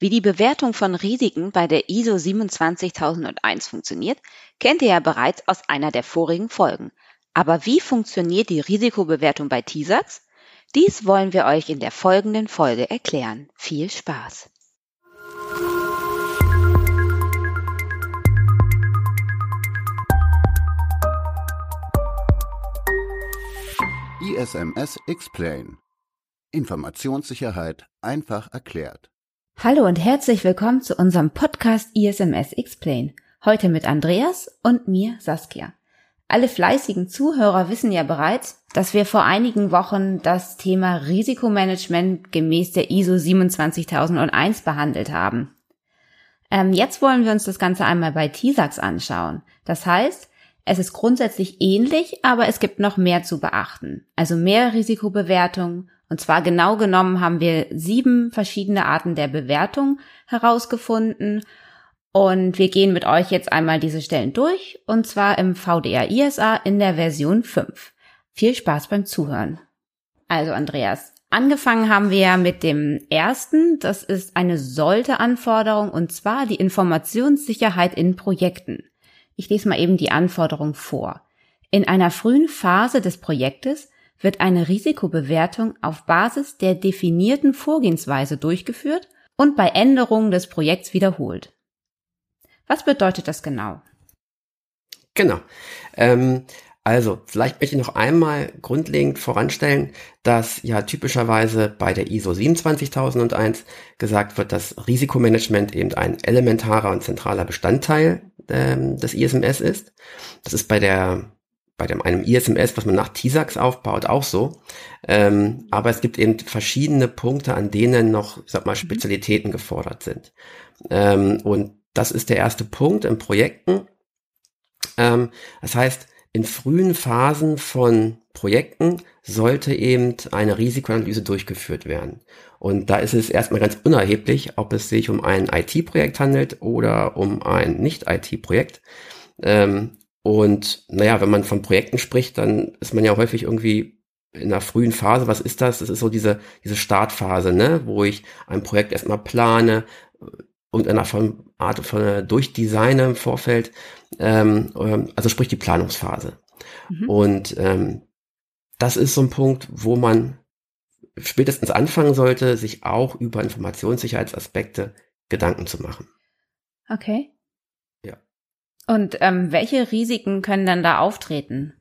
Wie die Bewertung von Risiken bei der ISO 27001 funktioniert, kennt ihr ja bereits aus einer der vorigen Folgen. Aber wie funktioniert die Risikobewertung bei TISAX? Dies wollen wir euch in der folgenden Folge erklären. Viel Spaß! ISMS Explain Informationssicherheit einfach erklärt. Hallo und herzlich willkommen zu unserem Podcast ISMS Explain. Heute mit Andreas und mir Saskia. Alle fleißigen Zuhörer wissen ja bereits, dass wir vor einigen Wochen das Thema Risikomanagement gemäß der ISO 27001 behandelt haben. Ähm, jetzt wollen wir uns das Ganze einmal bei TISAX anschauen. Das heißt, es ist grundsätzlich ähnlich, aber es gibt noch mehr zu beachten. Also mehr Risikobewertung und zwar genau genommen haben wir sieben verschiedene Arten der Bewertung herausgefunden. Und wir gehen mit euch jetzt einmal diese Stellen durch, und zwar im VDA ISA in der Version 5. Viel Spaß beim Zuhören. Also Andreas, angefangen haben wir ja mit dem ersten, das ist eine sollte Anforderung, und zwar die Informationssicherheit in Projekten. Ich lese mal eben die Anforderung vor. In einer frühen Phase des Projektes wird eine Risikobewertung auf Basis der definierten Vorgehensweise durchgeführt und bei Änderungen des Projekts wiederholt. Was bedeutet das genau? Genau. Ähm, also, vielleicht möchte ich noch einmal grundlegend voranstellen, dass ja typischerweise bei der ISO 27001 gesagt wird, dass Risikomanagement eben ein elementarer und zentraler Bestandteil ähm, des ISMS ist. Das ist bei der bei dem, einem ISMS, was man nach TISAX aufbaut, auch so. Ähm, aber es gibt eben verschiedene Punkte, an denen noch, ich sag mal, mhm. Spezialitäten gefordert sind. Ähm, und das ist der erste Punkt in Projekten. Ähm, das heißt, in frühen Phasen von Projekten sollte eben eine Risikoanalyse durchgeführt werden. Und da ist es erstmal ganz unerheblich, ob es sich um ein IT-Projekt handelt oder um ein Nicht-IT-Projekt. Ähm, und naja, wenn man von Projekten spricht, dann ist man ja häufig irgendwie in der frühen Phase. Was ist das? Das ist so diese, diese Startphase, ne, wo ich ein Projekt erstmal plane, irgendeiner von Art von durchdesigne im Vorfeld, ähm, ähm, also sprich die Planungsphase. Mhm. Und ähm, das ist so ein Punkt, wo man spätestens anfangen sollte, sich auch über Informationssicherheitsaspekte Gedanken zu machen. Okay. Und ähm, welche Risiken können dann da auftreten?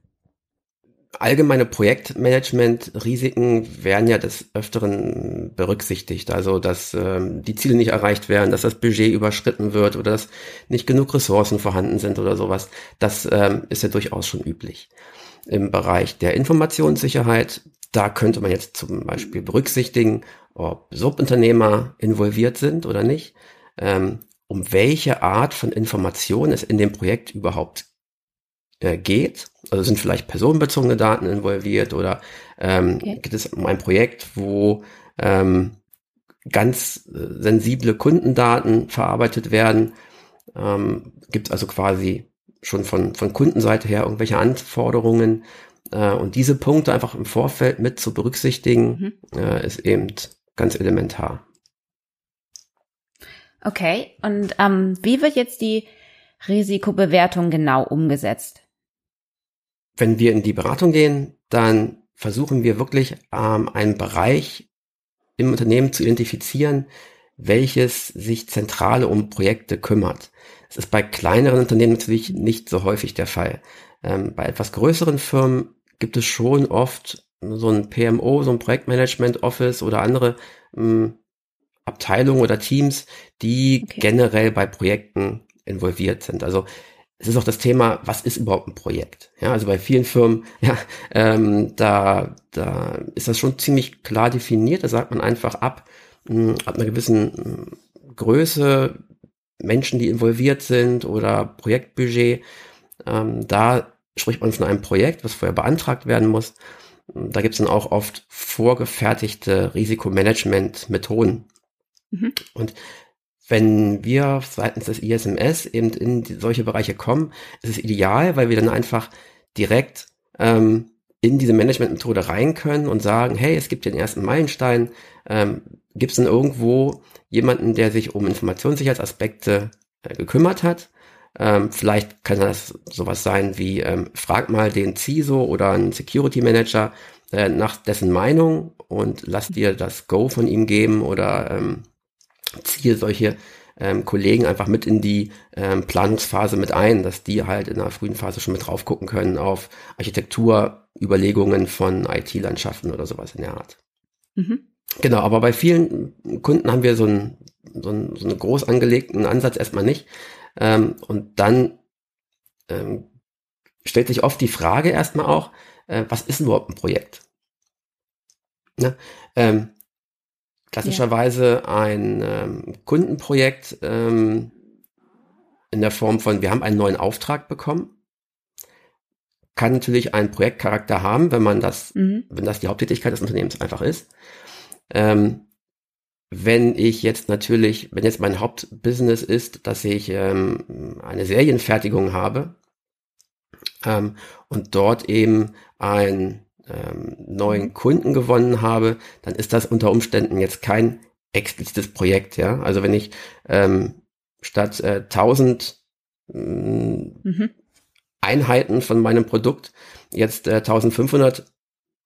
Allgemeine Projektmanagement-Risiken werden ja des Öfteren berücksichtigt. Also, dass ähm, die Ziele nicht erreicht werden, dass das Budget überschritten wird oder dass nicht genug Ressourcen vorhanden sind oder sowas. Das ähm, ist ja durchaus schon üblich. Im Bereich der Informationssicherheit, da könnte man jetzt zum Beispiel berücksichtigen, ob Subunternehmer involviert sind oder nicht. Ähm, um welche Art von Information es in dem Projekt überhaupt äh, geht. Also sind vielleicht personenbezogene Daten involviert oder ähm, okay. geht es um ein Projekt, wo ähm, ganz äh, sensible Kundendaten verarbeitet werden. Ähm, gibt es also quasi schon von, von Kundenseite her irgendwelche Anforderungen. Äh, und diese Punkte einfach im Vorfeld mit zu berücksichtigen, mhm. äh, ist eben ganz elementar. Okay, und ähm, wie wird jetzt die Risikobewertung genau umgesetzt? Wenn wir in die Beratung gehen, dann versuchen wir wirklich ähm, einen Bereich im Unternehmen zu identifizieren, welches sich zentral um Projekte kümmert. Das ist bei kleineren Unternehmen natürlich nicht so häufig der Fall. Ähm, bei etwas größeren Firmen gibt es schon oft so ein PMO, so ein Projektmanagement Office oder andere ähm, Abteilungen oder Teams, die okay. generell bei Projekten involviert sind. Also es ist auch das Thema, was ist überhaupt ein Projekt? Ja, also bei vielen Firmen, ja, ähm, da, da ist das schon ziemlich klar definiert. Da sagt man einfach ab, mh, hm, ab einer gewissen mh, hm, Größe, Menschen, die involviert sind oder Projektbudget, ähm, da spricht man von einem Projekt, was vorher beantragt werden muss. Da gibt es dann auch oft vorgefertigte Risikomanagement-Methoden, Mhm. Und wenn wir seitens des ISMS eben in solche Bereiche kommen, ist es ideal, weil wir dann einfach direkt ähm, in diese Managementmethode rein können und sagen, hey, es gibt den ersten Meilenstein, ähm, gibt es denn irgendwo jemanden, der sich um Informationssicherheitsaspekte äh, gekümmert hat? Ähm, vielleicht kann das sowas sein wie, ähm, frag mal den CISO oder einen Security Manager äh, nach dessen Meinung und lass dir das Go von ihm geben oder ähm, ziehe solche ähm, Kollegen einfach mit in die ähm, Planungsphase mit ein, dass die halt in der frühen Phase schon mit drauf gucken können auf Architekturüberlegungen von IT-Landschaften oder sowas in der Art. Mhm. Genau, aber bei vielen Kunden haben wir so einen, so einen, so einen groß angelegten Ansatz erstmal nicht. Ähm, und dann ähm, stellt sich oft die Frage erstmal auch, äh, was ist denn überhaupt ein Projekt? Ne? Ähm, klassischerweise ja. ein ähm, Kundenprojekt ähm, in der Form von, wir haben einen neuen Auftrag bekommen. Kann natürlich einen Projektcharakter haben, wenn man das, mhm. wenn das die Haupttätigkeit des Unternehmens einfach ist. Ähm, wenn ich jetzt natürlich, wenn jetzt mein Hauptbusiness ist, dass ich ähm, eine Serienfertigung habe ähm, und dort eben ein ähm, neuen mhm. Kunden gewonnen habe, dann ist das unter Umständen jetzt kein explizites Projekt, ja. Also wenn ich ähm, statt äh, 1000 mhm. Einheiten von meinem Produkt jetzt äh, 1500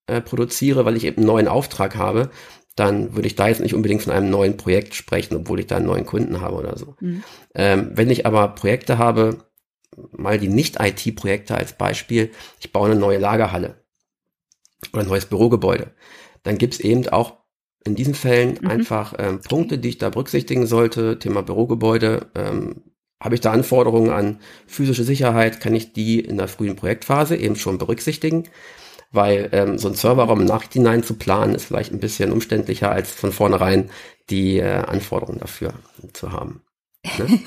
äh, produziere, weil ich eben einen neuen Auftrag habe, dann würde ich da jetzt nicht unbedingt von einem neuen Projekt sprechen, obwohl ich da einen neuen Kunden habe oder so. Mhm. Ähm, wenn ich aber Projekte habe, mal die Nicht-IT-Projekte als Beispiel, ich baue eine neue Lagerhalle oder ein neues Bürogebäude. Dann gibt's eben auch in diesen Fällen mhm. einfach ähm, Punkte, die ich da berücksichtigen sollte. Thema Bürogebäude. Ähm, Habe ich da Anforderungen an physische Sicherheit? Kann ich die in der frühen Projektphase eben schon berücksichtigen? Weil ähm, so ein Serverraum im Nachhinein zu planen, ist vielleicht ein bisschen umständlicher, als von vornherein die äh, Anforderungen dafür zu haben. Ne?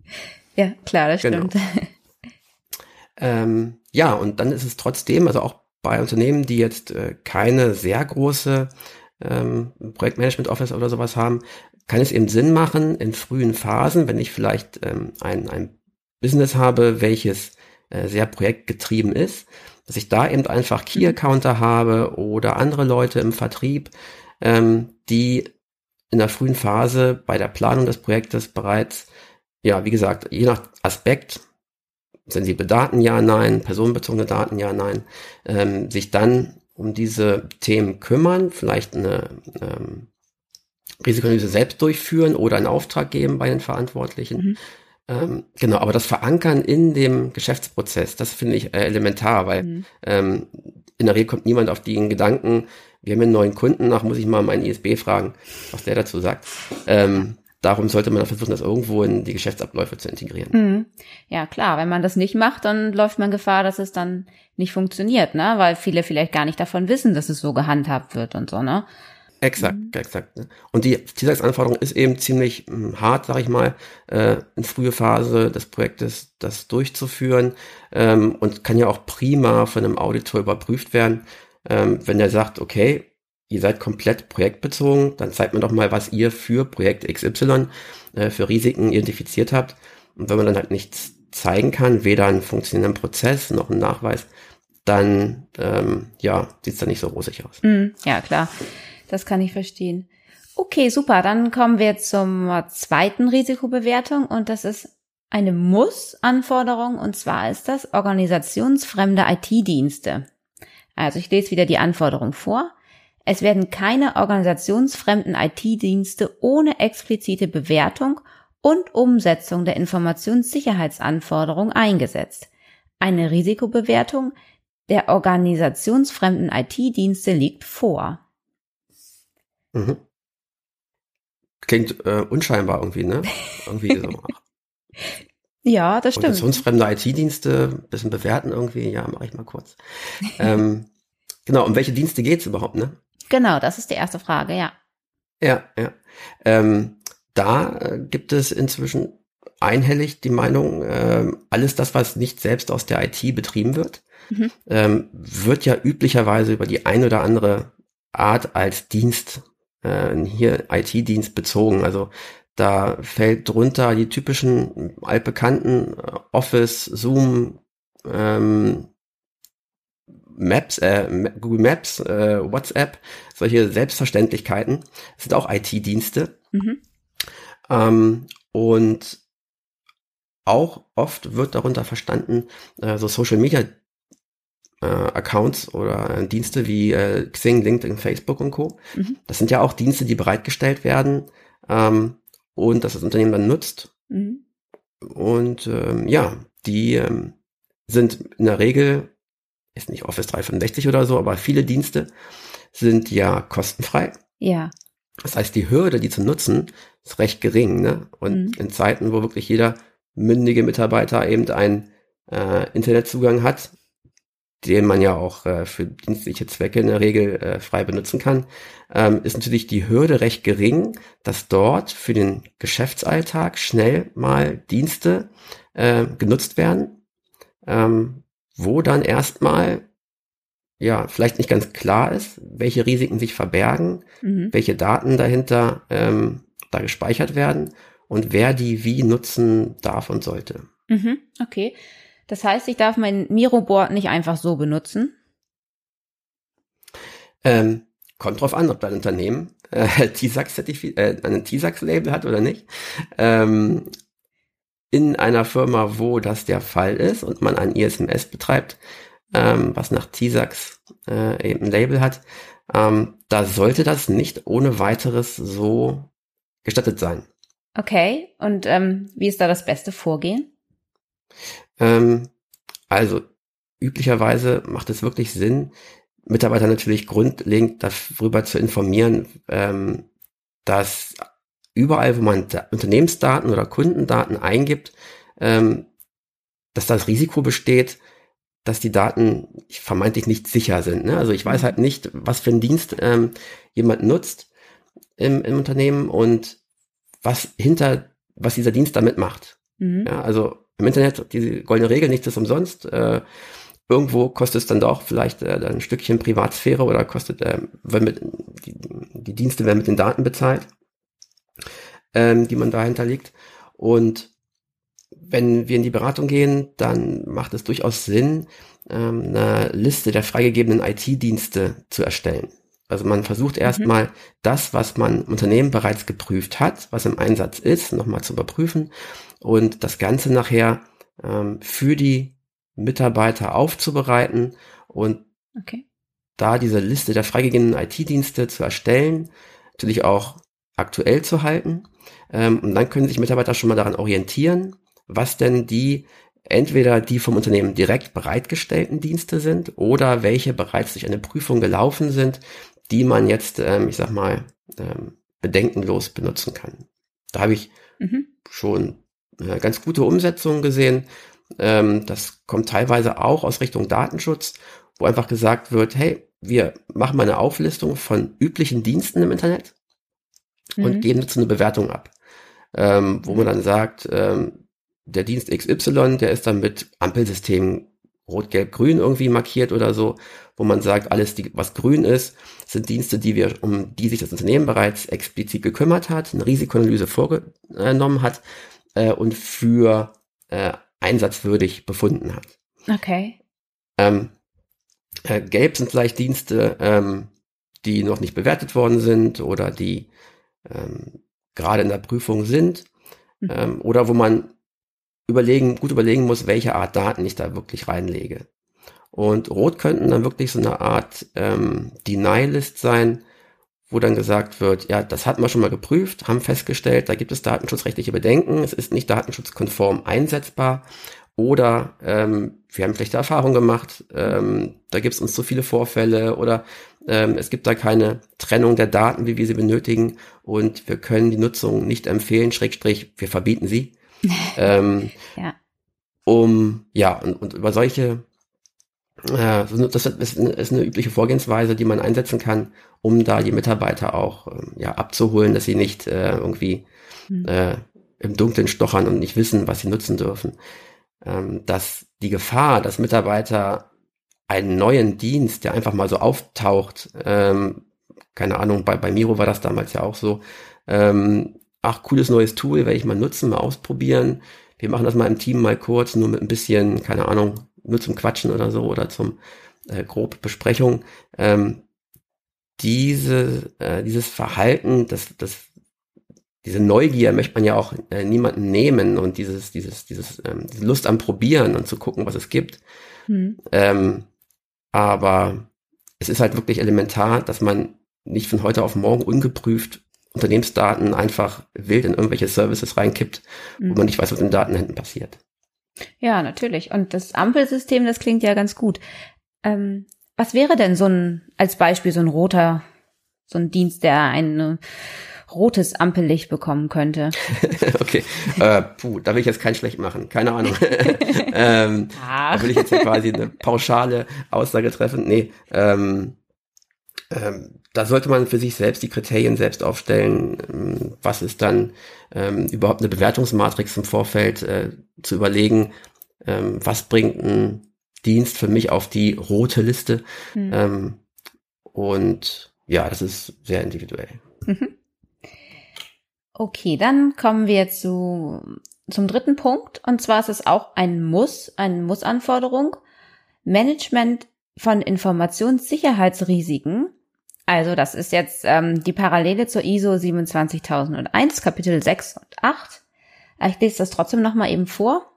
ja, klar, das genau. stimmt. Ähm, ja, und dann ist es trotzdem, also auch bei Unternehmen, die jetzt äh, keine sehr große ähm, Projektmanagement Office oder sowas haben, kann es eben Sinn machen, in frühen Phasen, wenn ich vielleicht ähm, ein, ein Business habe, welches äh, sehr projektgetrieben ist, dass ich da eben einfach Key Accounter habe oder andere Leute im Vertrieb, ähm, die in der frühen Phase bei der Planung des Projektes bereits, ja, wie gesagt, je nach Aspekt sensible Daten ja, nein, personenbezogene Daten ja, nein, ähm, sich dann um diese Themen kümmern, vielleicht eine ähm, Risikoanalyse selbst durchführen oder einen Auftrag geben bei den Verantwortlichen. Mhm. Ähm, genau, aber das Verankern in dem Geschäftsprozess, das finde ich äh, elementar, weil mhm. ähm, in der Regel kommt niemand auf den Gedanken, wir haben einen neuen Kunden, nach muss ich mal meinen ISB fragen, was der dazu sagt. Ähm, darum sollte man versuchen, das irgendwo in die Geschäftsabläufe zu integrieren. Mhm. Ja, klar, wenn man das nicht macht, dann läuft man Gefahr, dass es dann nicht funktioniert, ne? Weil viele vielleicht gar nicht davon wissen, dass es so gehandhabt wird und so, ne? Exakt, mhm. exakt. Ne? Und die Zielsetzanforderung ist eben ziemlich mh, hm, hart, sag ich mal, äh, in frühe Phase des Projektes das durchzuführen ähm, und kann ja auch prima von einem Auditor überprüft werden, ähm, wenn der sagt, okay, ihr seid komplett projektbezogen, dann zeigt mir doch mal, was ihr für Projekt XY äh, für Risiken identifiziert habt. Und wenn man dann halt nichts zeigen kann, weder einen funktionierenden Prozess noch einen Nachweis, dann ähm, ja, sieht es dann nicht so rosig aus. Mm, ja, klar. Das kann ich verstehen. Okay, super. Dann kommen wir zur zweiten Risikobewertung und das ist eine Muss-Anforderung und zwar ist das organisationsfremde IT-Dienste. Also ich lese wieder die Anforderung vor. Es werden keine organisationsfremden IT-Dienste ohne explizite Bewertung und Umsetzung der Informationssicherheitsanforderungen eingesetzt. Eine Risikobewertung der organisationsfremden IT-Dienste liegt vor. Mhm. Klingt äh, unscheinbar irgendwie, ne? Irgendwie so. ja, das stimmt. Organisationsfremde IT-Dienste, bisschen bewerten irgendwie, ja, mache ich mal kurz. ähm, genau, um welche Dienste geht's überhaupt, ne? Genau, das ist die erste Frage, ja. Ja, ja. Ähm, da äh, gibt es inzwischen einhellig die Meinung, äh, alles das, was nicht selbst aus der IT betrieben wird, mhm. ähm, wird ja üblicherweise über die ein oder andere Art als Dienst, äh, hier IT-Dienst bezogen. Also da fällt drunter die typischen altbekannten äh, Office, Zoom, ähm, Maps, äh, Google Maps, äh, WhatsApp, solche Selbstverständlichkeiten sind auch IT-Dienste. Mhm. Ähm, und auch oft wird darunter verstanden, äh, so Social Media äh, Accounts oder Dienste wie äh, Xing, LinkedIn, Facebook und Co. Mhm. Das sind ja auch Dienste, die bereitgestellt werden ähm, und dass das Unternehmen dann nutzt. Mhm. Und ähm, ja, die ähm, sind in der Regel, ist nicht Office 365 oder so, aber viele Dienste sind ja kostenfrei. Ja. Das heißt, die Hürde, die zu nutzen, ist recht gering. Ne? Und mhm. in Zeiten, wo wirklich jeder mündige Mitarbeiter eben einen äh, Internetzugang hat, den man ja auch äh, für dienstliche Zwecke in der Regel äh, frei benutzen kann, ähm, ist natürlich die Hürde recht gering, dass dort für den Geschäftsalltag schnell mal Dienste äh, genutzt werden, ähm, wo dann erstmal ja vielleicht nicht ganz klar ist, welche Risiken sich verbergen, mhm. welche Daten dahinter ähm, da gespeichert werden und wer die wie nutzen darf und sollte. Mhm, okay. Das heißt, ich darf mein Miroboard nicht einfach so benutzen? Ähm, kommt drauf an, ob dein Unternehmen äh, TISAX äh, ein TISAX-Label hat oder nicht. Ähm, in einer Firma, wo das der Fall ist und man ein ISMS betreibt, ähm, was nach TISAX äh, eben ein Label hat, ähm, da sollte das nicht ohne weiteres so gestattet sein. Okay, und ähm, wie ist da das beste Vorgehen? Ähm, also üblicherweise macht es wirklich Sinn, Mitarbeiter natürlich grundlegend darüber zu informieren, ähm, dass überall, wo man Unternehmensdaten oder Kundendaten eingibt, ähm, dass das Risiko besteht, dass die Daten vermeintlich nicht sicher sind. Ne? Also ich weiß mhm. halt nicht, was für einen Dienst ähm, jemand nutzt im, im Unternehmen und was hinter, was dieser Dienst damit macht. Mhm. Ja, also im Internet, die goldene Regel, nichts ist umsonst. Äh, irgendwo kostet es dann doch vielleicht äh, ein Stückchen Privatsphäre oder kostet, äh, wenn mit, die, die Dienste werden mit den Daten bezahlt, ähm, die man dahinter liegt. Und wenn wir in die Beratung gehen, dann macht es durchaus Sinn, ähm, eine Liste der freigegebenen IT-Dienste zu erstellen. Also man versucht mhm. erstmal mhm. das, was man im Unternehmen bereits geprüft hat, was im Einsatz ist, nochmal zu überprüfen und das Ganze nachher ähm, für die Mitarbeiter aufzubereiten und okay. da diese Liste der freigegebenen IT-Dienste zu erstellen, natürlich auch aktuell zu halten. Ähm, und dann können sich Mitarbeiter schon mal daran orientieren, was denn die entweder die vom Unternehmen direkt bereitgestellten Dienste sind oder welche bereits durch eine Prüfung gelaufen sind, die man jetzt, ähm, ich sag mal, ähm, bedenkenlos benutzen kann. Da habe ich mhm. schon äh, ganz gute Umsetzungen gesehen. Ähm, das kommt teilweise auch aus Richtung Datenschutz, wo einfach gesagt wird, hey, wir machen mal eine Auflistung von üblichen Diensten im Internet mhm. und geben dazu eine Bewertung ab. Ähm, wo man dann sagt, ähm, der Dienst XY, der ist dann mit Ampelsystemen rot, gelb, grün irgendwie markiert oder so, wo man sagt, alles, die, was grün ist, sind Dienste, die wir, um die sich das Unternehmen bereits explizit gekümmert hat, eine Risikoanalyse vorgenommen hat äh, und für äh, einsatzwürdig befunden hat. Okay. Ähm, äh, gelb sind vielleicht Dienste, ähm, die noch nicht bewertet worden sind oder die ähm, gerade in der Prüfung sind mhm. ähm, oder wo man überlegen, gut überlegen muss, welche Art Daten ich da wirklich reinlege. Und rot könnten dann wirklich so eine Art ähm, Deny-List sein, wo dann gesagt wird, ja, das hatten wir schon mal geprüft, haben festgestellt, da gibt es datenschutzrechtliche Bedenken, es ist nicht datenschutzkonform einsetzbar oder ähm, wir haben schlechte Erfahrungen gemacht, ähm, da gibt es uns zu viele Vorfälle oder es gibt da keine Trennung der Daten, wie wir sie benötigen und wir können die Nutzung nicht empfehlen, Schrägstrich, wir verbieten sie. ähm, ja. Um, ja, und, und über solche äh, das ist eine übliche Vorgehensweise, die man einsetzen kann, um da die Mitarbeiter auch ähm, ja, abzuholen, dass sie nicht äh, irgendwie mhm. äh, im Dunkeln stochern und nicht wissen, was sie nutzen dürfen. Ähm, dass die Gefahr, dass Mitarbeiter einen neuen Dienst, der einfach mal so auftaucht, ähm, keine Ahnung, bei, bei Miro war das damals ja auch so, ähm, ach, cooles neues Tool, werde ich mal nutzen, mal ausprobieren. Wir machen das mal im Team mal kurz, nur mit ein bisschen, keine Ahnung, nur zum Quatschen oder so oder zum äh, grob Besprechung, ähm, diese, äh, dieses Verhalten, das, das, diese Neugier möchte man ja auch äh, niemanden nehmen und dieses, dieses, dieses, ähm, diese Lust am Probieren und zu gucken, was es gibt. Hm. Ähm, aber es ist halt wirklich elementar, dass man nicht von heute auf morgen ungeprüft Unternehmensdaten einfach wild in irgendwelche Services reinkippt, mhm. wo man nicht weiß, was in den Daten hinten passiert. Ja, natürlich. Und das Ampelsystem, das klingt ja ganz gut. Ähm, was wäre denn so ein, als Beispiel so ein roter, so ein Dienst, der ein rotes Ampellicht bekommen könnte? okay, äh, puh, da will ich jetzt keinen schlecht machen, keine Ahnung. ähm, da will ich jetzt quasi eine pauschale Aussage treffen. Nee, ähm, ähm, da sollte man für sich selbst die Kriterien selbst aufstellen. Ähm, was ist dann ähm, überhaupt eine Bewertungsmatrix im Vorfeld äh, zu überlegen? Ähm, was bringt ein Dienst für mich auf die rote Liste? Mhm. Und ja, das ist sehr individuell. Mhm. Okay, dann kommen wir zu, zum dritten Punkt. Und zwar ist es auch ein Muss, eine Muss-Anforderung. Management von Informationssicherheitsrisiken also das ist jetzt ähm, die Parallele zur ISO 27001, Kapitel 6 und 8. Ich lese das trotzdem nochmal eben vor.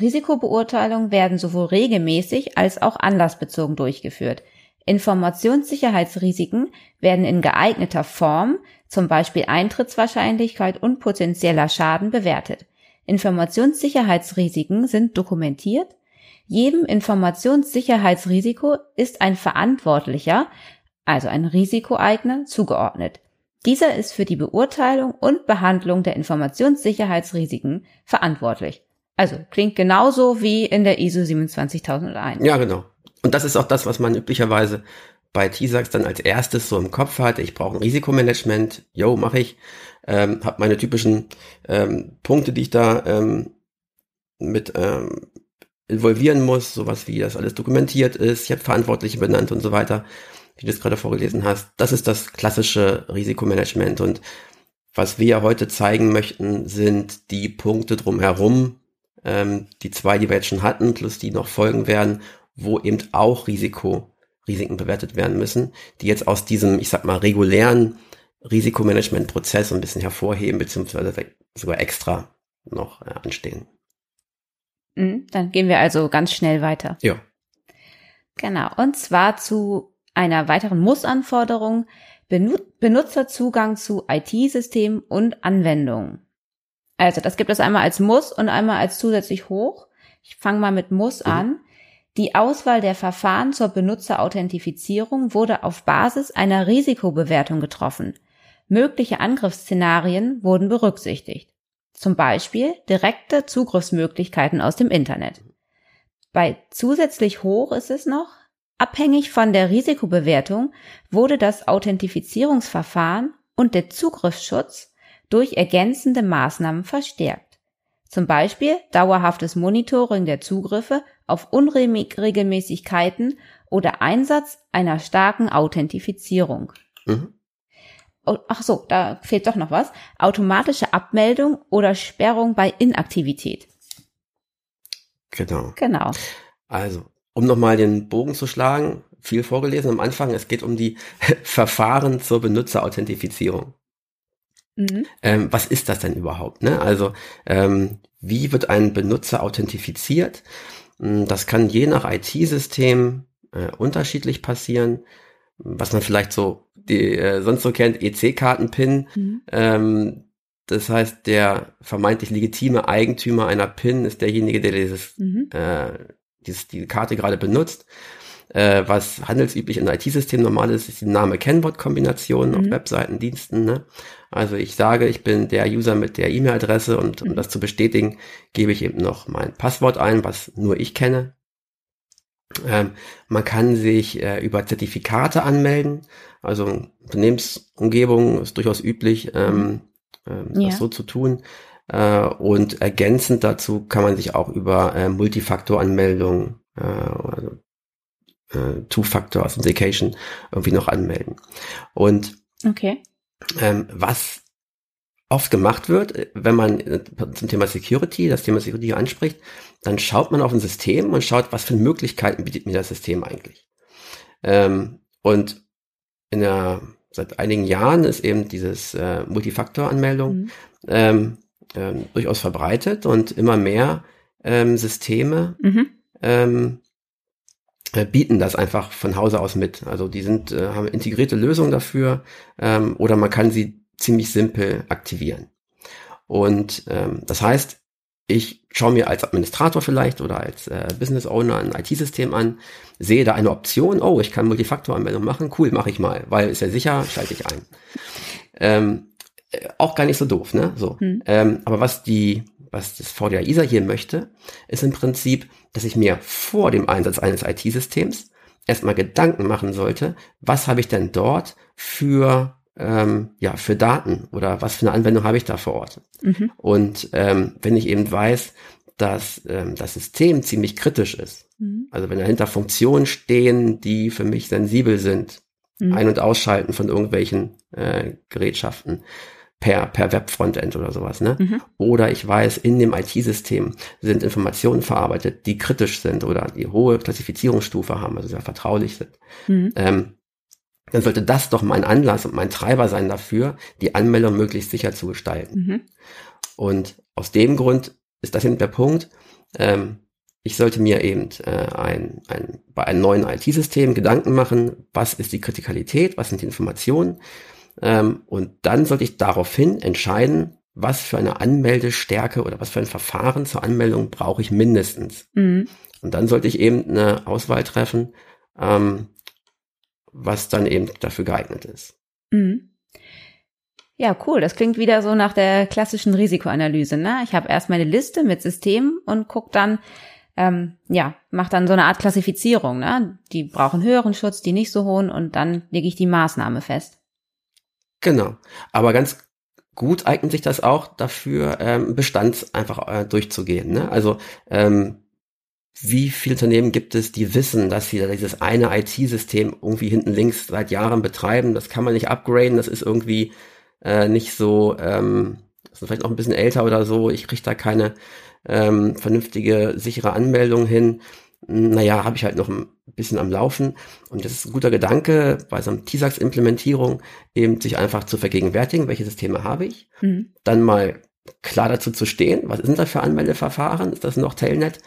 Risikobeurteilungen werden sowohl regelmäßig als auch anlassbezogen durchgeführt. Informationssicherheitsrisiken werden in geeigneter Form, zum Beispiel Eintrittswahrscheinlichkeit und potenzieller Schaden, bewertet. Informationssicherheitsrisiken sind dokumentiert, jedem Informationssicherheitsrisiko ist ein Verantwortlicher, also ein Risikoeigner, zugeordnet. Dieser ist für die Beurteilung und Behandlung der Informationssicherheitsrisiken verantwortlich. Also klingt genauso wie in der ISO 27001. Ja, genau. Und das ist auch das, was man üblicherweise bei TISAX dann als erstes so im Kopf hat. Ich brauche ein Risikomanagement. Yo, mache ich. Ähm, habe meine typischen ähm, Punkte, die ich da ähm, mit ähm, involvieren muss, sowas wie das alles dokumentiert ist, ich habe Verantwortliche benannt und so weiter, wie du es gerade vorgelesen hast. Das ist das klassische Risikomanagement und was wir heute zeigen möchten, sind die Punkte drumherum, ähm, die zwei, die wir jetzt schon hatten, plus die noch folgen werden, wo eben auch Risiko, Risiken bewertet werden müssen, die jetzt aus diesem, ich sag mal, regulären Risikomanagement-Prozess ein bisschen hervorheben, beziehungsweise sogar extra noch äh, anstehen. Mhm, dann gehen wir also ganz schnell weiter. Ja. Genau. Und zwar zu einer weiteren Mussanforderung Benutzerzugang zu IT-Systemen und Anwendungen. Also das gibt es einmal als Muss und einmal als zusätzlich hoch. Ich fange mal mit Muss mhm. an. Die Auswahl der Verfahren zur Benutzerauthentifizierung wurde auf Basis einer Risikobewertung getroffen. Mögliche Angriffsszenarien wurden berücksichtigt. Zum Beispiel direkte Zugriffsmöglichkeiten aus dem Internet. Bei zusätzlich hoch ist es noch, abhängig von der Risikobewertung wurde das Authentifizierungsverfahren und der Zugriffsschutz durch ergänzende Maßnahmen verstärkt. Zum Beispiel dauerhaftes Monitoring der Zugriffe auf Unregelmäßigkeiten oder Einsatz einer starken Authentifizierung. Mhm. Oh, ach so, da fehlt doch noch was. Automatische Abmeldung oder Sperrung bei Inaktivität. Genau. Genau. Also, um nochmal den Bogen zu schlagen, viel vorgelesen am Anfang, es geht um die Verfahren zur Benutzerauthentifizierung. Mhm. Ähm, was ist das denn überhaupt? Ne? Also, ähm, wie wird ein Benutzer authentifiziert? Hm, das kann je nach IT-System äh, unterschiedlich passieren. Was man vielleicht so die äh, sonst so kennt, EC-Karten-Pin. Mhm. Ähm, das heißt, der vermeintlich legitime Eigentümer einer PIN ist derjenige, der dieses, mhm. äh, dieses, die Karte gerade benutzt. Äh, was handelsüblich in IT-Systemen normal ist, ist die Name-Kennwort-Kombination mhm. auf Webseiten, Diensten. Ne? Also ich sage, ich bin der User mit der E-Mail-Adresse und um mhm. das zu bestätigen, gebe ich eben noch mein Passwort ein, was nur ich kenne. Ähm, man kann sich äh, über Zertifikate anmelden. Also Unternehmensumgebung ist durchaus üblich, ähm, äh, ja. das so zu tun. Äh, und ergänzend dazu kann man sich auch über äh, Multifaktor-Anmeldung, äh, also, äh, Two-Factor Authentication irgendwie noch anmelden. Und okay. ähm, was oft gemacht wird, wenn man äh, zum Thema Security, das Thema Security anspricht, dann schaut man auf ein System und schaut, was für Möglichkeiten bietet mir das System eigentlich. Ähm, und in der, seit einigen Jahren ist eben dieses äh, Multifaktor-Anmeldung mhm. ähm, ähm, durchaus verbreitet und immer mehr ähm, Systeme mhm. Bieten das einfach von Hause aus mit. Also die sind, äh, haben integrierte Lösungen dafür ähm, oder man kann sie ziemlich simpel aktivieren. Und ähm, das heißt, ich schaue mir als Administrator vielleicht oder als äh, Business Owner ein IT-System an, sehe da eine Option, oh, ich kann Multifaktor-Anmeldung machen, cool, mache ich mal, weil ist ja sicher, schalte ich ein. Ähm, äh, auch gar nicht so doof, ne? So. Hm. Ähm, aber was die, was das VDA ISA hier möchte, ist im Prinzip, dass ich mir vor dem Einsatz eines IT-Systems erstmal Gedanken machen sollte, was habe ich denn dort für ähm, ja, für Daten oder was für eine Anwendung habe ich da vor Ort. Mhm. Und ähm, wenn ich eben weiß, dass ähm, das System ziemlich kritisch ist, mhm. also wenn dahinter Funktionen stehen, die für mich sensibel sind, mhm. ein- und ausschalten von irgendwelchen äh, Gerätschaften per, per Webfrontend oder sowas, ne? Mhm. Oder ich weiß, in dem IT-System sind Informationen verarbeitet, die kritisch sind oder die hohe Klassifizierungsstufe haben, also sehr vertraulich sind. Mhm. Ähm, dann sollte das doch mein Anlass und mein Treiber sein dafür, die Anmeldung möglichst sicher zu gestalten. Mhm. Und aus dem Grund ist das eben der Punkt. Ähm, ich sollte mir eben äh, ein, ein, bei einem neuen IT-System Gedanken machen, was ist die Kritikalität, was sind die Informationen. Ähm, und dann sollte ich daraufhin entscheiden, was für eine Anmeldestärke oder was für ein Verfahren zur Anmeldung brauche ich mindestens. Mhm. Und dann sollte ich eben eine Auswahl treffen, ähm, was dann eben dafür geeignet ist. Mhm. Ja, cool. Das klingt wieder so nach der klassischen Risikoanalyse. Ne? Ich habe erst meine Liste mit Systemen und guck dann, ähm, ja, mach dann so eine Art Klassifizierung. Ne? Die brauchen höheren Schutz, die nicht so hohen und dann lege ich die Maßnahme fest. Genau. Aber ganz gut eignet sich das auch dafür, ähm, Bestand einfach äh, durchzugehen. Ne? Also ähm, wie viele Unternehmen gibt es, die wissen, dass sie dieses eine IT-System irgendwie hinten links seit Jahren betreiben? Das kann man nicht upgraden, das ist irgendwie äh, nicht so, ähm, ist vielleicht noch ein bisschen älter oder so, ich kriege da keine ähm, vernünftige, sichere Anmeldung hin. Naja, habe ich halt noch ein bisschen am Laufen. Und das ist ein guter Gedanke, bei so einem TISAX-Implementierung eben sich einfach zu vergegenwärtigen, welche Systeme habe ich. Mhm. Dann mal klar dazu zu stehen, was sind das für Anmeldeverfahren? Ist das noch Telnet?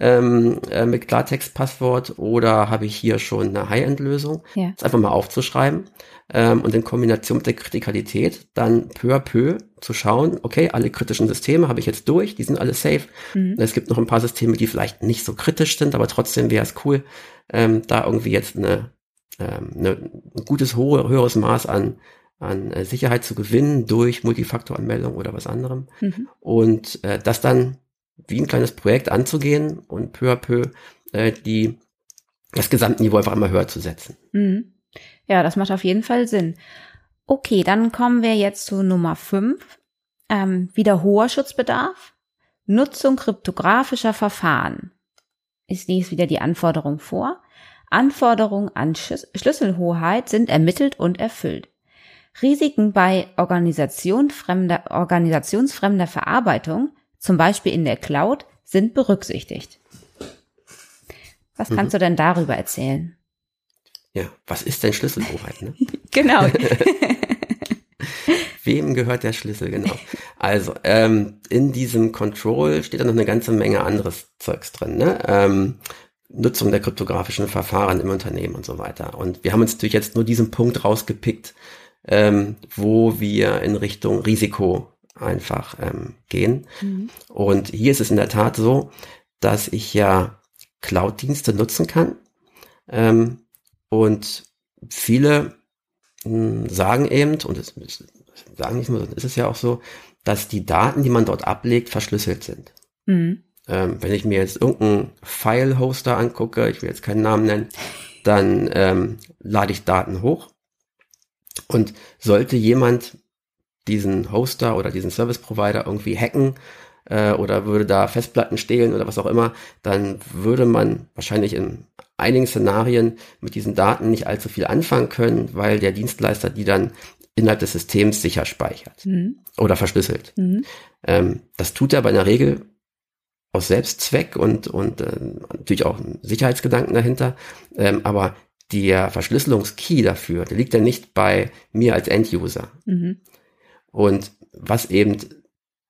ähm, äh, mit Klartext-Passwort oder habe ich hier schon eine High-End-Lösung? Ja. Das einfach mal aufzuschreiben ähm, und in Kombination mit der Kritikalität dann peu à peu zu schauen, okay, alle kritischen Systeme habe ich jetzt durch, die sind alle safe. Mhm. Es gibt noch ein paar Systeme, die vielleicht nicht so kritisch sind, aber trotzdem wäre es cool, ähm, da irgendwie jetzt eine, ähm, eine, ein gutes, hohe, höheres Maß an an äh, Sicherheit zu gewinnen durch Multifaktoranmeldung oder was anderem. Mhm. Und äh, das dann wie ein kleines Projekt anzugehen und peu à peu äh, die, das Gesamtniveau einfach immer höher zu setzen. Mhm. Ja, das macht auf jeden Fall Sinn. Okay, dann kommen wir jetzt zu Nummer 5. Ähm, wieder hoher Schutzbedarf. Nutzung kryptografischer Verfahren. Ich lese wieder die Anforderung vor. Anforderungen an Schlüsselhoheit sind ermittelt und erfüllt. Risiken bei Organisation fremder, organisationsfremder Verarbeitung zum Beispiel in der Cloud, sind berücksichtigt. Was kannst mhm. du denn darüber erzählen? Ja, was ist denn Schlüsselhoheit? Ne? genau. Wem gehört der Schlüssel, genau. Also, ähm, in diesem Control steht da noch eine ganze Menge anderes Zeugs drin. Ne? Ähm, Nutzung der kryptografischen Verfahren im Unternehmen und so weiter. Und wir haben uns natürlich jetzt nur diesen Punkt rausgepickt, ähm, wo wir in Richtung Risiko einfach ähm, gehen. Mhm. Und hier ist es in der Tat so, dass ich ja Cloud-Dienste nutzen kann. Ähm, und viele mh, hm, sagen eben, und es, es sagen nicht nur, ist es ja auch so, dass die Daten, die man dort ablegt, verschlüsselt sind. Mhm. Ähm, wenn ich mir jetzt irgendeinen File-Hoster angucke, ich will jetzt keinen Namen nennen, dann ähm, lade ich Daten hoch. Und sollte jemand diesen Hoster oder diesen Service Provider irgendwie hacken äh, oder würde da Festplatten stehlen oder was auch immer, dann würde man wahrscheinlich in einigen Szenarien mit diesen Daten nicht allzu viel anfangen können, weil der Dienstleister die dann innerhalb des Systems sicher speichert Mhm. oder verschlüsselt. Mhm. Ähm, das tut er aber in der Regel aus Selbstzweck und, und äh, natürlich auch Sicherheitsgedanken dahinter. Ähm, aber der Verschlüsselungskey dafür, der liegt ja nicht bei mir als End-User. Mhm. Und was eben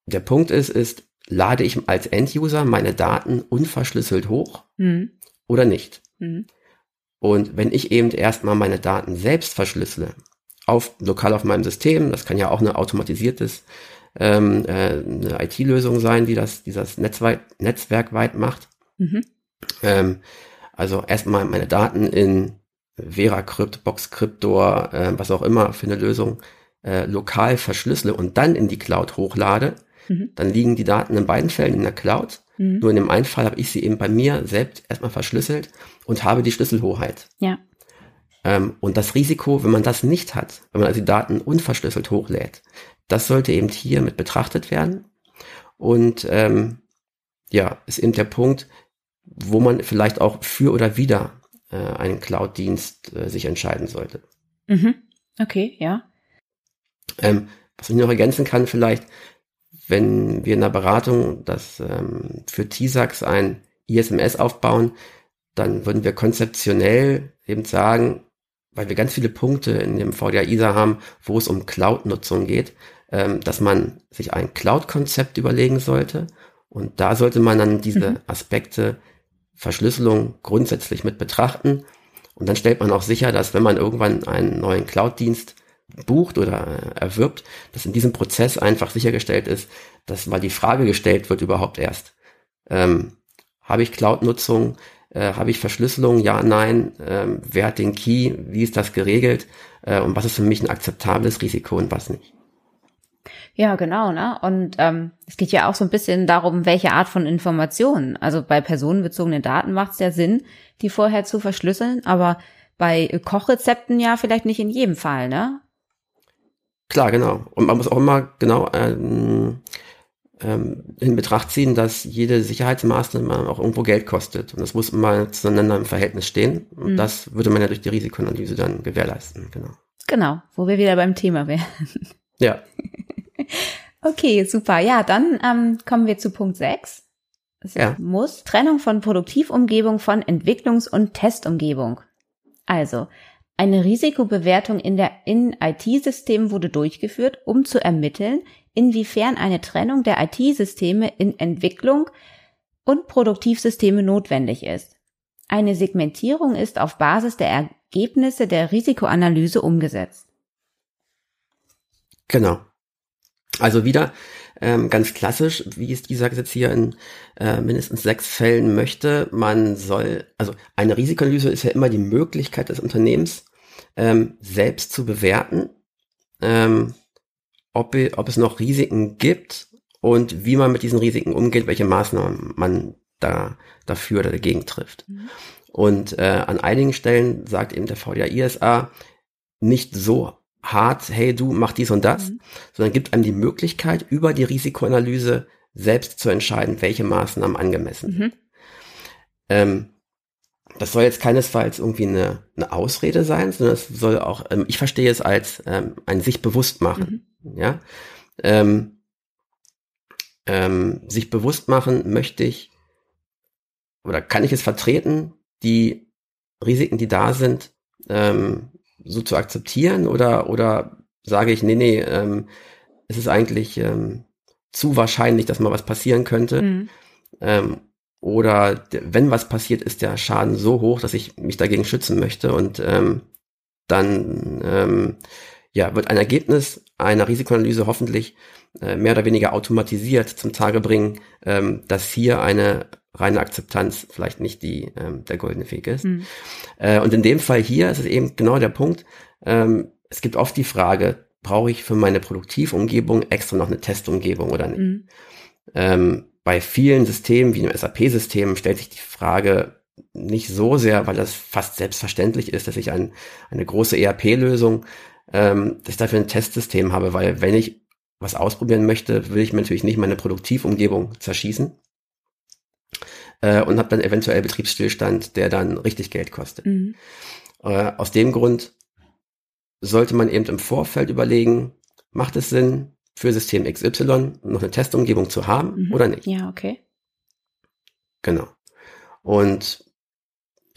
der Punkt ist, ist, lade ich als End-User meine Daten unverschlüsselt hoch Mhm. oder nicht? Mhm. Und wenn ich eben erstmal meine Daten selbst verschlüssele, auf, lokal auf meinem System, das kann ja auch eine automatisiertes ähm, äh, eine IT-Lösung sein, die das dieses Netzweit, Netzwerk weit macht. Mhm. Ähm, also erstmal meine Daten in VeraCrypt, Boxcryptor, äh, was auch immer für eine Lösung äh, lokal verschlüssele und dann in die Cloud hochlade, Mhm. dann liegen die Daten in beiden Fällen in der Cloud. Mhm. Nur in dem einen Fall habe ich sie eben bei mir selbst erstmal verschlüsselt und habe die Schlüsselhoheit. Ja. Ähm, und das Risiko, wenn man das nicht hat, wenn man also die Daten unverschlüsselt hochlädt, das sollte eben hier mit betrachtet werden. Und ähm, ja, ist eben der Punkt, wo man vielleicht auch für oder wieder äh, einen Cloud-Dienst äh, sich entscheiden sollte. Mhm. Okay, ja. Ähm, was ich noch ergänzen kann, vielleicht, wenn wir in der Beratung das ähm, für TISAX ein ISMS aufbauen, dann würden wir konzeptionell eben sagen, weil wir ganz viele Punkte in dem VDA ISA haben, wo es um Cloud-Nutzung geht, ähm, dass man sich ein Cloud-Konzept überlegen sollte. Und da sollte man dann diese Mhm. Aspekte Verschlüsselung grundsätzlich mit betrachten. Und dann stellt man auch sicher, dass wenn man irgendwann einen neuen Cloud-Dienst bucht oder äh, erwirbt, dass in diesem Prozess einfach sichergestellt ist, dass mal die Frage gestellt wird überhaupt erst. Ähm, habe ich Cloud-Nutzung? Äh, habe ich Verschlüsselung? Ja, nein. Ähm, wer hat den Key? Wie ist das geregelt? Äh, und was ist für mich ein akzeptables Risiko und was nicht? Ja, genau, ne? Und ähm, es geht ja auch so ein bisschen darum, welche Art von Informationen. Also bei personenbezogenen Daten macht es ja Sinn, die vorher zu verschlüsseln, aber bei Kochrezepten ja vielleicht nicht in jedem Fall, ne? Klar, genau. Und man muss auch immer genau ähm, ähm, in Betracht ziehen, dass jede Sicherheitsmaßnahme auch irgendwo Geld kostet. Und das muss immer zueinander im Verhältnis stehen. Und Mhm. das würde man ja durch die Risikoanalyse dann gewährleisten. Genau. Genau, wo wir wieder beim Thema wären. Ja, Okay, super. Ja, dann ähm, kommen wir zu Punkt 6. Es Ja. muss Trennung von Produktivumgebung von Entwicklungs- und Testumgebung. Also, eine Risikobewertung in der in IT-Systemen wurde durchgeführt, um zu ermitteln, inwiefern eine Trennung der IT-Systeme in Entwicklung und Produktivsysteme notwendig ist. Eine Segmentierung ist auf Basis der Ergebnisse der Risikoanalyse umgesetzt. genau. Also wieder ähm, ganz klassisch, wie es dieser Gesetz hier in äh, mindestens sechs Fällen möchte. Man soll, also eine Risikoanalyse ist ja immer die Möglichkeit des Unternehmens, ähm, selbst zu bewerten, ähm, ob, ob es noch Risiken gibt und wie man mit diesen Risiken umgeht, welche Maßnahmen man da dafür oder dagegen trifft. Mhm. Und äh, an einigen Stellen sagt eben der VDA ISA nicht so hart, hey du mach dies und das, Mhm. sondern gibt einem die Möglichkeit, über die Risikoanalyse selbst zu entscheiden, welche Maßnahmen angemessen sind. Mhm. Ähm, das soll jetzt keinesfalls irgendwie eine, eine Ausrede sein, sondern es soll auch, ähm, ich verstehe es als ähm, ein sich bewusst machen. Ja, ähm, ähm, sich bewusst machen möchte ich oder kann ich es vertreten, die Risiken, die da sind, ähm, so zu akzeptieren oder oder sage ich, nee, nee, ähm, es ist eigentlich ähm, zu wahrscheinlich, dass mal was passieren könnte. Mhm. Ähm, oder wenn was passiert, ist der Schaden so hoch, dass ich mich dagegen schützen möchte und ähm, dann ähm, ja, wird ein Ergebnis einer Risikoanalyse hoffentlich äh, mehr oder weniger automatisiert zum Tage bringen, ähm, dass hier eine reine Akzeptanz vielleicht nicht die ähm, der goldene Weg ist. Mhm. Äh, und in dem Fall hier ist es eben genau der Punkt. Ähm, es gibt oft die Frage, brauche ich für meine Produktivumgebung extra noch eine Testumgebung oder nicht? Mhm. Ähm, bei vielen Systemen, wie im SAP-System, stellt sich die Frage nicht so sehr, weil das fast selbstverständlich ist, dass ich ein, eine große ERP-Lösung, ähm, dass ich dafür ein Testsystem habe, weil wenn ich was ausprobieren möchte, will ich mir natürlich nicht meine Produktivumgebung zerschießen äh, und habe dann eventuell Betriebsstillstand, der dann richtig Geld kostet. Mhm. Äh, aus dem Grund sollte man eben im Vorfeld überlegen, macht es Sinn, für System XY noch eine Testumgebung zu haben mhm. oder nicht? Ja, okay. Genau. Und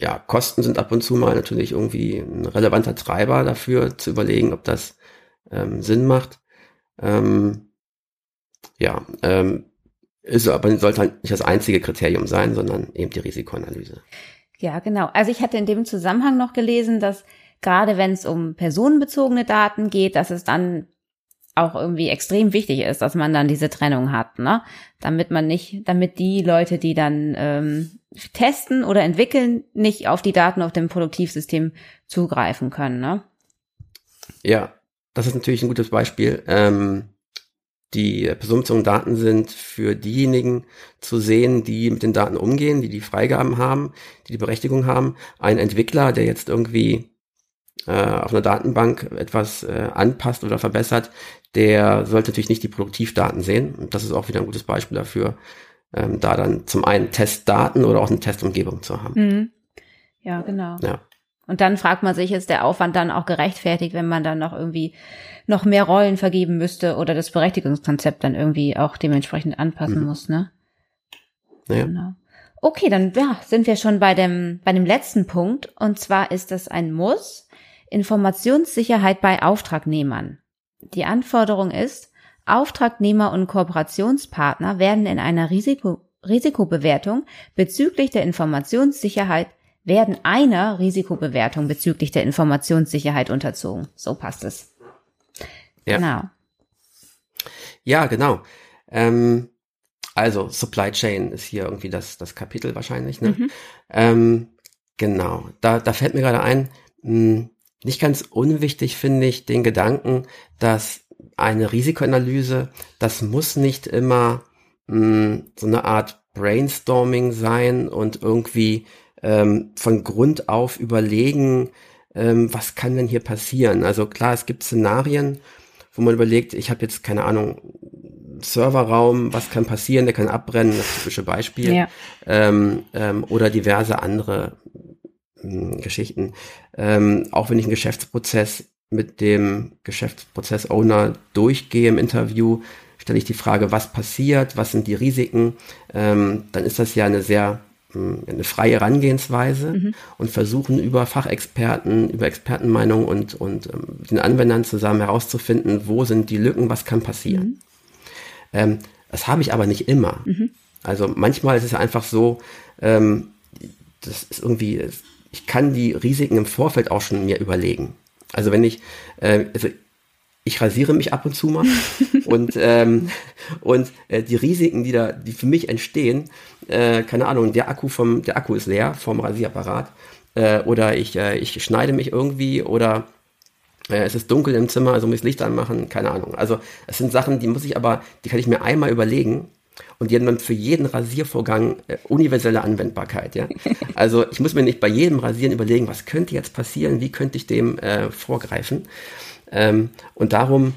ja, Kosten sind ab und zu mal natürlich irgendwie ein relevanter Treiber dafür, zu überlegen, ob das ähm, Sinn macht. Ähm, ja, ähm, ist aber sollte halt nicht das einzige Kriterium sein, sondern eben die Risikoanalyse. Ja, genau. Also ich hatte in dem Zusammenhang noch gelesen, dass gerade wenn es um personenbezogene Daten geht, dass es dann auch irgendwie extrem wichtig ist, dass man dann diese Trennung hat, ne? Damit man nicht, damit die Leute, die dann ähm, testen oder entwickeln, nicht auf die Daten auf dem Produktivsystem zugreifen können, ne? Ja, das ist natürlich ein gutes Beispiel. Ähm, die personenbezogenen Daten sind für diejenigen zu sehen, die mit den Daten umgehen, die die Freigaben haben, die die Berechtigung haben. Ein Entwickler, der jetzt irgendwie äh, auf einer Datenbank etwas äh, anpasst oder verbessert, der sollte natürlich nicht die Produktivdaten sehen. Und das ist auch wieder ein gutes Beispiel dafür, ähm, da dann zum einen Testdaten oder auch eine Testumgebung zu haben. Mhm. Ja, genau. Ja. Und dann fragt man sich, ist der Aufwand dann auch gerechtfertigt, wenn man dann noch irgendwie noch mehr Rollen vergeben müsste oder das Berechtigungskonzept dann irgendwie auch dementsprechend anpassen mhm. muss, ne? Ja. Genau. Okay, dann ja, sind wir schon bei dem, bei dem letzten Punkt. Und zwar ist das ein Muss. Informationssicherheit bei Auftragnehmern. Die Anforderung ist, Auftragnehmer und Kooperationspartner werden in einer Risiko, Risikobewertung bezüglich der Informationssicherheit werden einer Risikobewertung bezüglich der Informationssicherheit unterzogen. So passt es. Ja. Genau. Ja, genau. Ähm, also Supply Chain ist hier irgendwie das, das Kapitel wahrscheinlich. Ne? Mhm. Ähm, genau. Da, da fällt mir gerade ein, mh, hm, nicht ganz unwichtig finde ich den Gedanken, dass eine Risikoanalyse, das muss nicht immer mh, hm, so eine Art Brainstorming sein und irgendwie ähm, von Grund auf überlegen, ähm, was kann denn hier passieren. Also klar, es gibt Szenarien, wo man überlegt, ich habe jetzt keine Ahnung, Serverraum, was kann passieren, der kann abbrennen, das typische Beispiel, ja. ähm, ähm, oder diverse andere Geschichten. Ähm, auch wenn ich einen Geschäftsprozess mit dem Geschäftsprozess-Owner durchgehe im Interview, stelle ich die Frage, was passiert, was sind die Risiken, ähm, dann ist das ja eine sehr hm, eine freie Herangehensweise mhm. und versuchen über Fachexperten, über Expertenmeinung und, und ähm, den Anwendern zusammen herauszufinden, wo sind die Lücken, was kann passieren. Mhm. Ähm, das habe ich aber nicht immer. Mhm. Also manchmal ist es einfach so, ähm, das ist irgendwie, ich kann die Risiken im Vorfeld auch schon mir überlegen. Also wenn ich, äh, also ich rasiere mich ab und zu mal und ähm, und äh, die Risiken, die da, die für mich entstehen, äh, keine Ahnung, der Akku vom, der Akku ist leer vom Rasierapparat äh, oder ich äh, ich schneide mich irgendwie oder äh, es ist dunkel im Zimmer, also muss ich Licht anmachen, keine Ahnung. Also es sind Sachen, die muss ich aber, die kann ich mir einmal überlegen und die haben für jeden Rasiervorgang äh, universelle Anwendbarkeit. Ja? Also ich muss mir nicht bei jedem Rasieren überlegen, was könnte jetzt passieren, wie könnte ich dem äh, vorgreifen. Ähm, und darum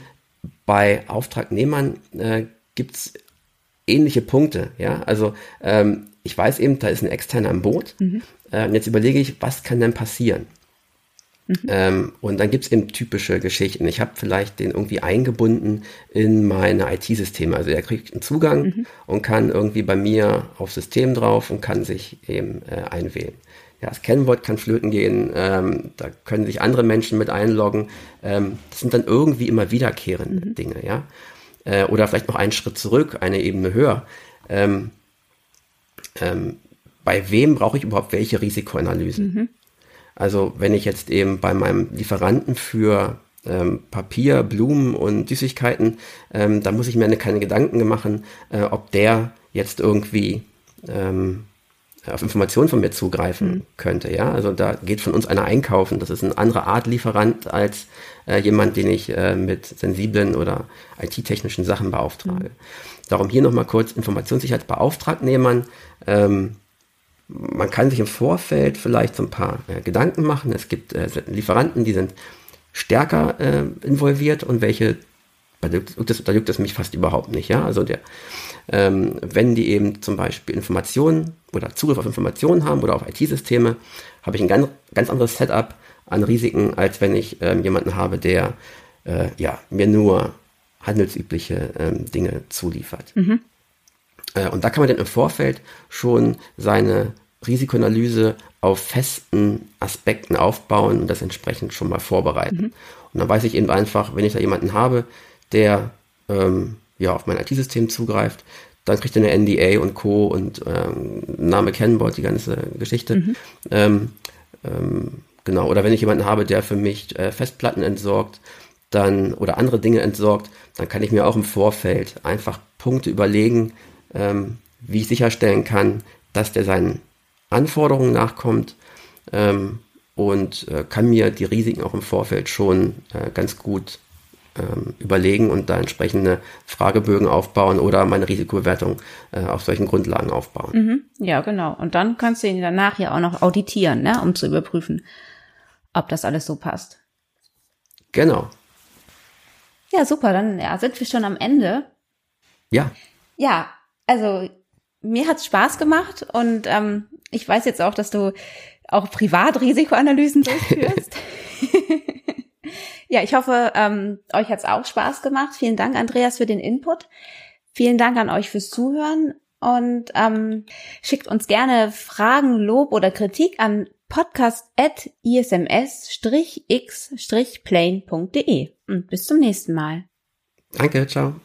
bei Auftragnehmern äh, gibt es ähnliche Punkte. Ja? Also ähm, ich weiß eben, da ist ein externer im Boot. Mhm. Äh, und jetzt überlege ich, was kann denn passieren? Mhm. Ähm, und dann gibt's eben typische Geschichten. Ich habe vielleicht den irgendwie eingebunden in meine IT-Systeme. Also er kriegt einen Zugang mhm. und kann irgendwie bei mir aufs System drauf und kann sich eben äh, einwählen. Ja, das Kennwort kann flöten gehen, ähm, da können sich andere Menschen mit einloggen. Ähm, das sind dann irgendwie immer wiederkehrende mhm. Dinge, ja. Äh, oder vielleicht noch einen Schritt zurück, eine Ebene höher. Ähm, ähm bei wem brauche ich überhaupt welche Risikoanalysen? Mhm. Also wenn ich jetzt eben bei meinem Lieferanten für ähm, Papier, Blumen und Süßigkeiten, ähm, da muss ich mir keine Gedanken machen, äh, ob der jetzt irgendwie ähm, auf Informationen von mir zugreifen mhm. könnte. Ja, also da geht von uns einer einkaufen. Das ist eine andere Art Lieferant als äh, jemand, den ich äh, mit sensiblen oder IT-technischen Sachen beauftrage. Mhm. Darum hier nochmal kurz Informationssicherheitsbeauftragnehmern. Ähm, man kann sich im Vorfeld vielleicht so ein paar äh, Gedanken machen. Es gibt äh, Lieferanten, die sind stärker äh, involviert und welche, da juckt, das, da juckt das mich fast überhaupt nicht. Ja? Also der, ähm, wenn die eben zum Beispiel Informationen oder Zugriff auf Informationen haben oder auf IT-Systeme, habe ich ein ganz, ganz anderes Setup, an Risiken, als wenn ich ähm, jemanden habe, der äh, ja, mir nur handelsübliche ähm, Dinge zuliefert. Mhm. Äh, und da kann man dann im Vorfeld schon seine Risikoanalyse auf festen Aspekten aufbauen und das entsprechend schon mal vorbereiten. Mhm. Und dann weiß ich eben einfach, wenn ich da jemanden habe, der ähm, ja auf mein IT-System zugreift, dann kriegt er eine NDA und Co. und ähm, Name Kennwort, die ganze Geschichte. Mhm. Ähm, ähm, genau, oder wenn ich jemanden habe, der für mich äh, Festplatten entsorgt, dann oder andere Dinge entsorgt, dann kann ich mir auch im Vorfeld einfach Punkte überlegen, ähm, wie ich sicherstellen kann, dass der seinen Anforderungen nachkommt ähm, und äh, kann mir die Risiken auch im Vorfeld schon äh, ganz gut ähm, überlegen und da entsprechende Fragebögen aufbauen oder meine Risikobewertung äh, auf solchen Grundlagen aufbauen. Mhm. Ja, genau. Und dann kannst du ihn danach ja auch noch auditieren, ne, um zu überprüfen, ob das alles so passt. Genau. Ja, super. Dann ja, sind wir schon am Ende. Ja. Ja, also mir hat's Spaß gemacht und ähm, ich weiß jetzt auch, dass du auch Privatrisikoanalysen durchführst. ja, ich hoffe, ähm, euch hat's auch Spaß gemacht. Vielen Dank, Andreas, für den Input. Vielen Dank an euch fürs Zuhören und ähm, schickt uns gerne Fragen, Lob oder Kritik an podcast.isms-x-plane.de. Und bis zum nächsten Mal. Danke, ciao.